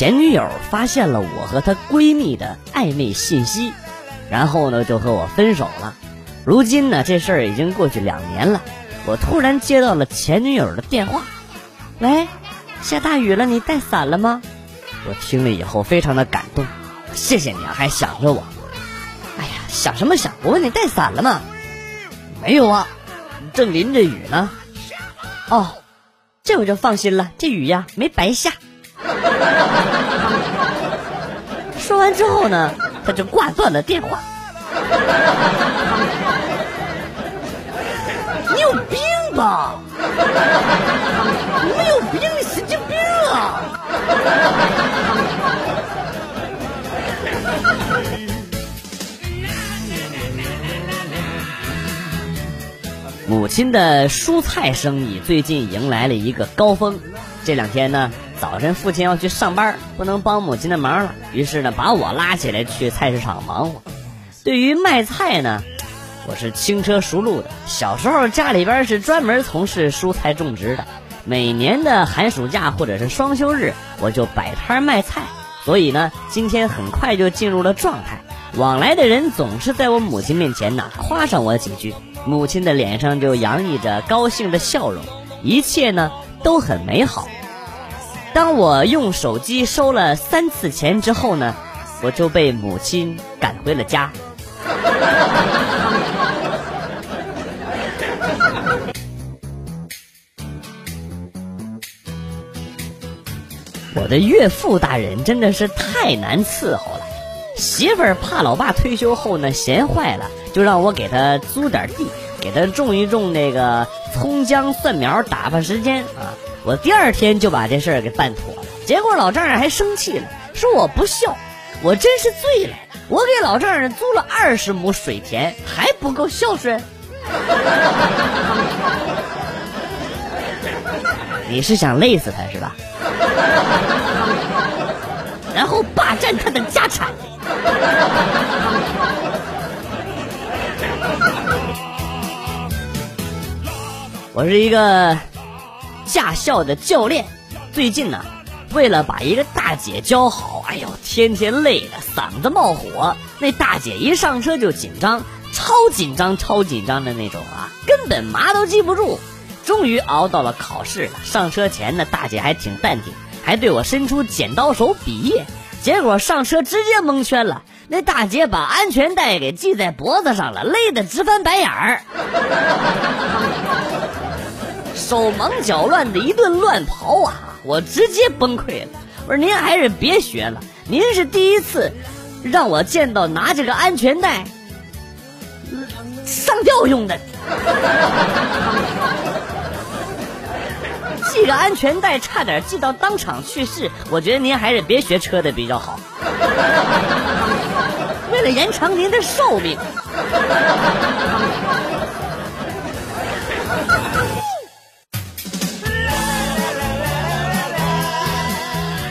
前女友发现了我和她闺蜜的暧昧信息，然后呢就和我分手了。如今呢这事儿已经过去两年了，我突然接到了前女友的电话，喂，下大雨了，你带伞了吗？我听了以后非常的感动，谢谢你啊，还想着我。哎呀，想什么想？我问你带伞了吗？没有啊，正淋着雨呢。哦，这我就放心了，这雨呀没白下。说完之后呢，他就挂断了电话。你有病吧？你有病，你神经病啊！母亲的蔬菜生意最近迎来了一个高峰。这两天呢，早晨父亲要去上班，不能帮母亲的忙了，于是呢，把我拉起来去菜市场忙活。对于卖菜呢，我是轻车熟路的。小时候家里边是专门从事蔬菜种植的，每年的寒暑假或者是双休日，我就摆摊卖菜。所以呢，今天很快就进入了状态。往来的人总是在我母亲面前呢夸上我几句。母亲的脸上就洋溢着高兴的笑容，一切呢都很美好。当我用手机收了三次钱之后呢，我就被母亲赶回了家。我的岳父大人真的是太难伺候了。媳妇儿怕老爸退休后呢闲坏了，就让我给他租点地，给他种一种那个葱姜蒜苗，打发时间啊。我第二天就把这事儿给办妥了，结果老丈人还生气了，说我不孝，我真是醉了。我给老丈人租了二十亩水田，还不够孝顺？你是想累死他是吧？然后霸占他的家产？我是一个驾校的教练，最近呢，为了把一个大姐教好，哎呦，天天累的嗓子冒火。那大姐一上车就紧张，超紧张、超紧张的那种啊，根本嘛都记不住。终于熬到了考试了，上车前呢，大姐还挺淡定，还对我伸出剪刀手比耶。结果上车直接蒙圈了，那大姐把安全带给系在脖子上了，累得直翻白眼儿，手忙脚乱的一顿乱跑啊！我直接崩溃了。我说您还是别学了，您是第一次让我见到拿这个安全带上吊用的。系个安全带差点系到当场去世，我觉得您还是别学车的比较好。为了延长您的寿命，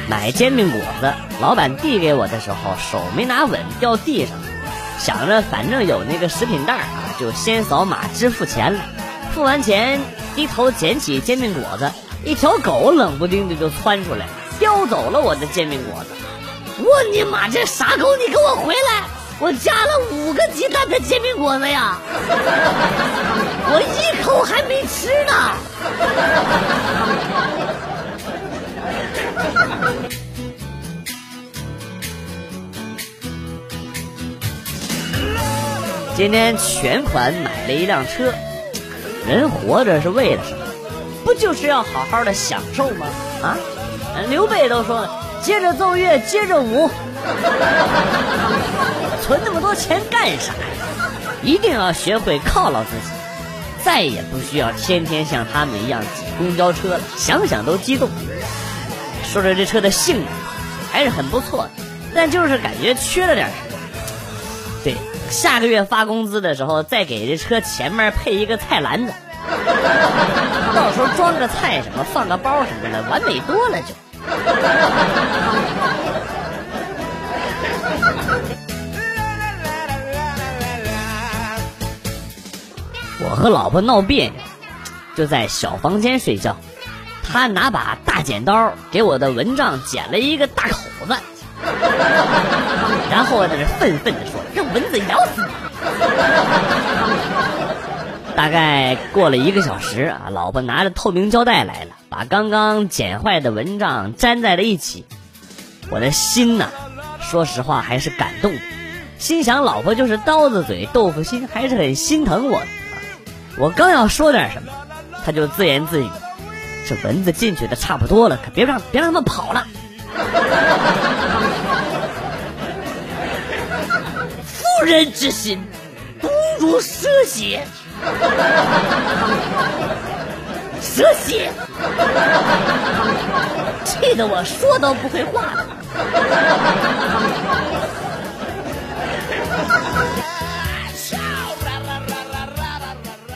买煎饼果子，老板递给我的时候手没拿稳掉地上，想着反正有那个食品袋啊，就先扫码支付钱了。付完钱，低头捡起煎饼果子。一条狗冷不丁的就窜出来，叼走了我的煎饼果子。我你妈这傻狗，你给我回来！我加了五个鸡蛋的煎饼果子呀，我一口还没吃呢。今天全款买了一辆车，人活着是为了什么？不就是要好好的享受吗？啊，刘备都说了，接着奏乐，接着舞，存那么多钱干啥呀？一定要学会犒劳自己，再也不需要天天像他们一样挤公交车了。想想都激动。说说这车的性能，还是很不错的，但就是感觉缺了点什么。对，下个月发工资的时候，再给这车前面配一个菜篮子。到时候装个菜什么，放个包什么的，完美多了就。我和老婆闹别扭，就在小房间睡觉，他拿把大剪刀给我的蚊帐剪了一个大口子，然后在这愤愤地说：“让蚊子咬死你！”大概过了一个小时啊，老婆拿着透明胶带来了，把刚刚剪坏的蚊帐粘在了一起。我的心呐，说实话还是感动，心想老婆就是刀子嘴豆腐心，还是很心疼我。我刚要说点什么，他就自言自语：“这蚊子进去的差不多了，可别让别让他们跑了。”妇人之心，不如蛇蝎。蛇蝎，气得我说都不会话了。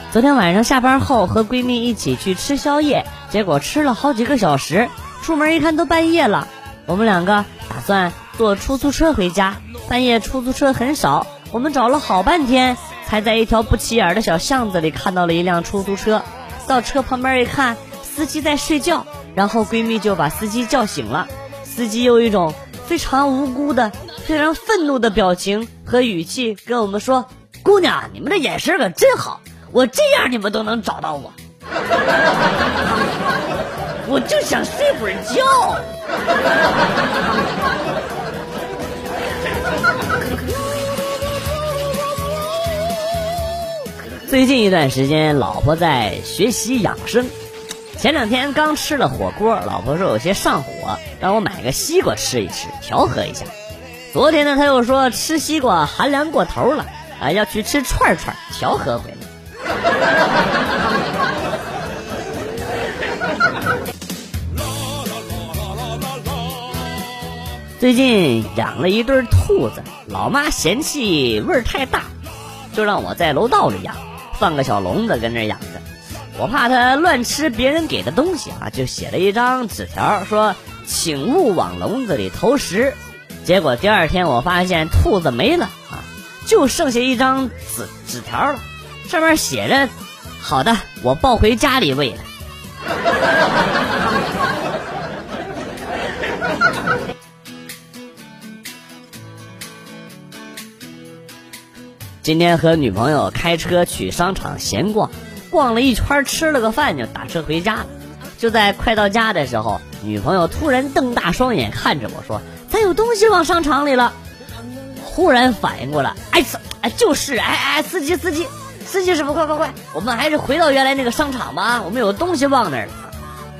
昨天晚上下班后和闺蜜一起去吃宵夜，结果吃了好几个小时，出门一看都半夜了。我们两个打算坐出租车回家，半夜出租车很少，我们找了好半天。才在一条不起眼的小巷子里看到了一辆出租车，到车旁边一看，司机在睡觉，然后闺蜜就把司机叫醒了。司机用一种非常无辜的、非常愤怒的表情和语气跟我们说：“姑娘，你们的眼神可真好，我这样你们都能找到我，我就想睡会儿觉。”最近一段时间，老婆在学习养生。前两天刚吃了火锅，老婆说有些上火，让我买个西瓜吃一吃，调和一下。昨天呢，他又说吃西瓜寒凉过头了，啊，要去吃串串调和回来。最近养了一对兔子，老妈嫌弃味儿太大，就让我在楼道里养。放个小笼子跟那养着，我怕它乱吃别人给的东西啊，就写了一张纸条，说请勿往笼子里投食。结果第二天我发现兔子没了啊，就剩下一张纸纸条了，上面写着：“好的，我抱回家里喂了。”今天和女朋友开车去商场闲逛，逛了一圈，吃了个饭就打车回家了。就在快到家的时候，女朋友突然瞪大双眼看着我说：“咱有东西忘商场里了。”忽然反应过来，哎，哎，就是，哎哎，司机司机司机师傅，快快快，我们还是回到原来那个商场吧，我们有东西忘那儿了。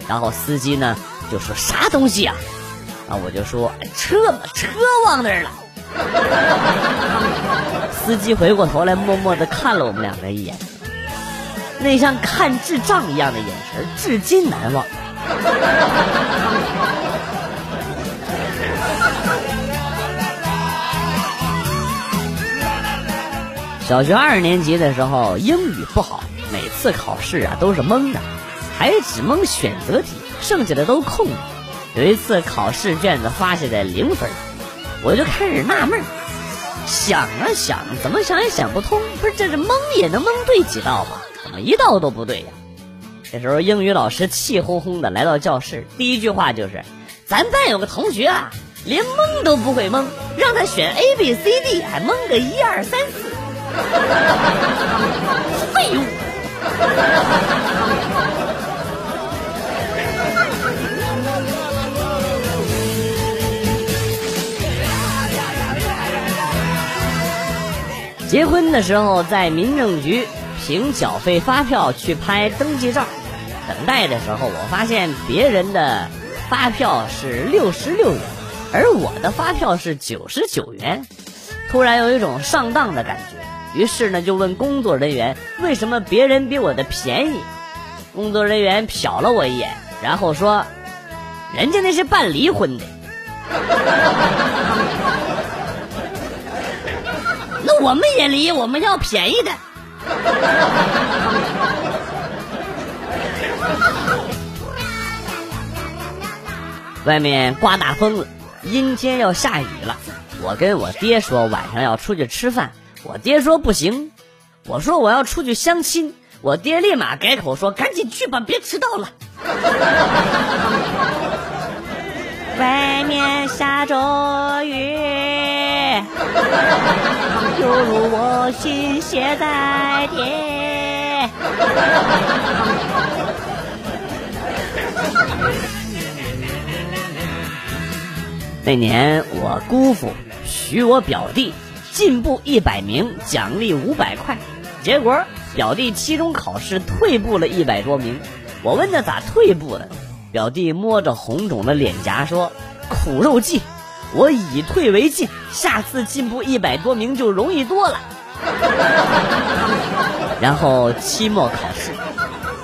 然后司机呢就说啥东西啊？啊，我就说车嘛，车忘那儿了。司机回过头来，默默的看了我们两个一眼，那像看智障一样的眼神，至今难忘。小学二年级的时候，英语不好，每次考试啊都是蒙的，还只蒙选择题，剩下的都空。有一次考试卷子发下来零分。我就开始纳闷想啊想，怎么想也想不通。不是，这是蒙也能蒙对几道吗？怎么一道都不对呀？这时候英语老师气哄哄的来到教室，第一句话就是：“咱班有个同学啊，连蒙都不会蒙，让他选 A B C D，还蒙个一二三四，废物。”结婚的时候在民政局凭缴费发票去拍登记照，等待的时候我发现别人的发票是六十六元，而我的发票是九十九元，突然有一种上当的感觉，于是呢就问工作人员为什么别人比我的便宜，工作人员瞟了我一眼，然后说，人家那是办离婚的。我们也离，我们要便宜的。外面刮大风了，阴天要下雨了。我跟我爹说晚上要出去吃饭，我爹说不行。我说我要出去相亲，我爹立马改口说：“赶紧去吧，别迟到了。”外面下着雨，犹如我心血在天。那年我姑父许我表弟进步一百名，奖励五百块。结果表弟期中考试退步了一百多名。我问他咋退步了？表弟摸着红肿的脸颊说：“苦肉计，我以退为进，下次进步一百多名就容易多了。”然后期末考试，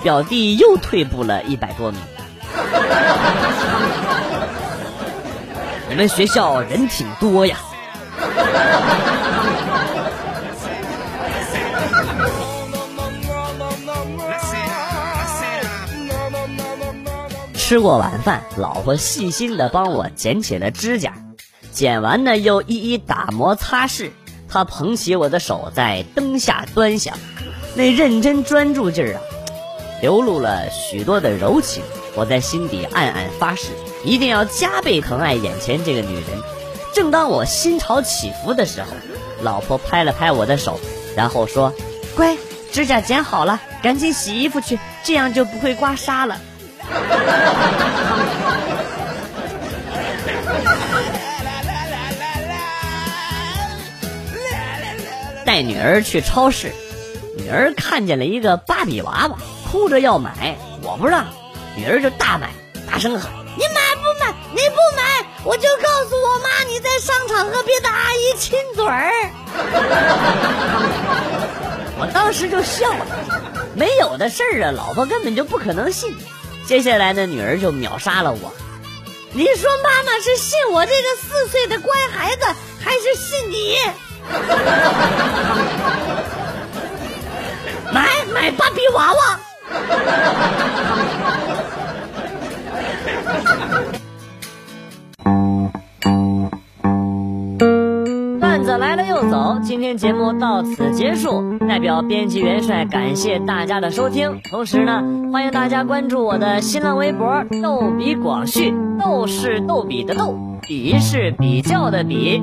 表弟又退步了一百多名。你们学校人挺多呀。吃过晚饭，老婆细心的帮我剪起了指甲，剪完呢又一一打磨擦拭。他捧起我的手，在灯下端详，那认真专注劲儿啊，流露了许多的柔情。我在心底暗暗发誓，一定要加倍疼爱眼前这个女人。正当我心潮起伏的时候，老婆拍了拍我的手，然后说：“乖，指甲剪好了，赶紧洗衣服去，这样就不会刮痧了。”带女儿去超市，女儿看见了一个芭比娃娃，哭着要买，我不让，女儿就大买，大声喊：“你买不买？你不买，我就告诉我妈你在商场和别的阿姨亲嘴儿。” 我当时就笑了，没有的事儿啊，老婆根本就不可能信。接下来呢，女儿就秒杀了我。你说妈妈是信我这个四岁的乖孩子，还是信你？买买芭比娃娃。段子来了又走，今天节目到此结束。代表编辑元帅感谢大家的收听，同时呢，欢迎大家关注我的新浪微博“逗比广旭”，逗是逗比的逗，比是比较的比。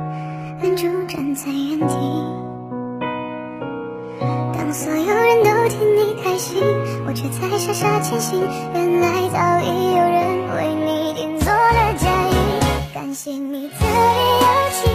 愣住站在原地。当所有人都替你开心，我却在傻傻清醒，原来早已有人为你订做了嫁衣。感谢你特别邀请，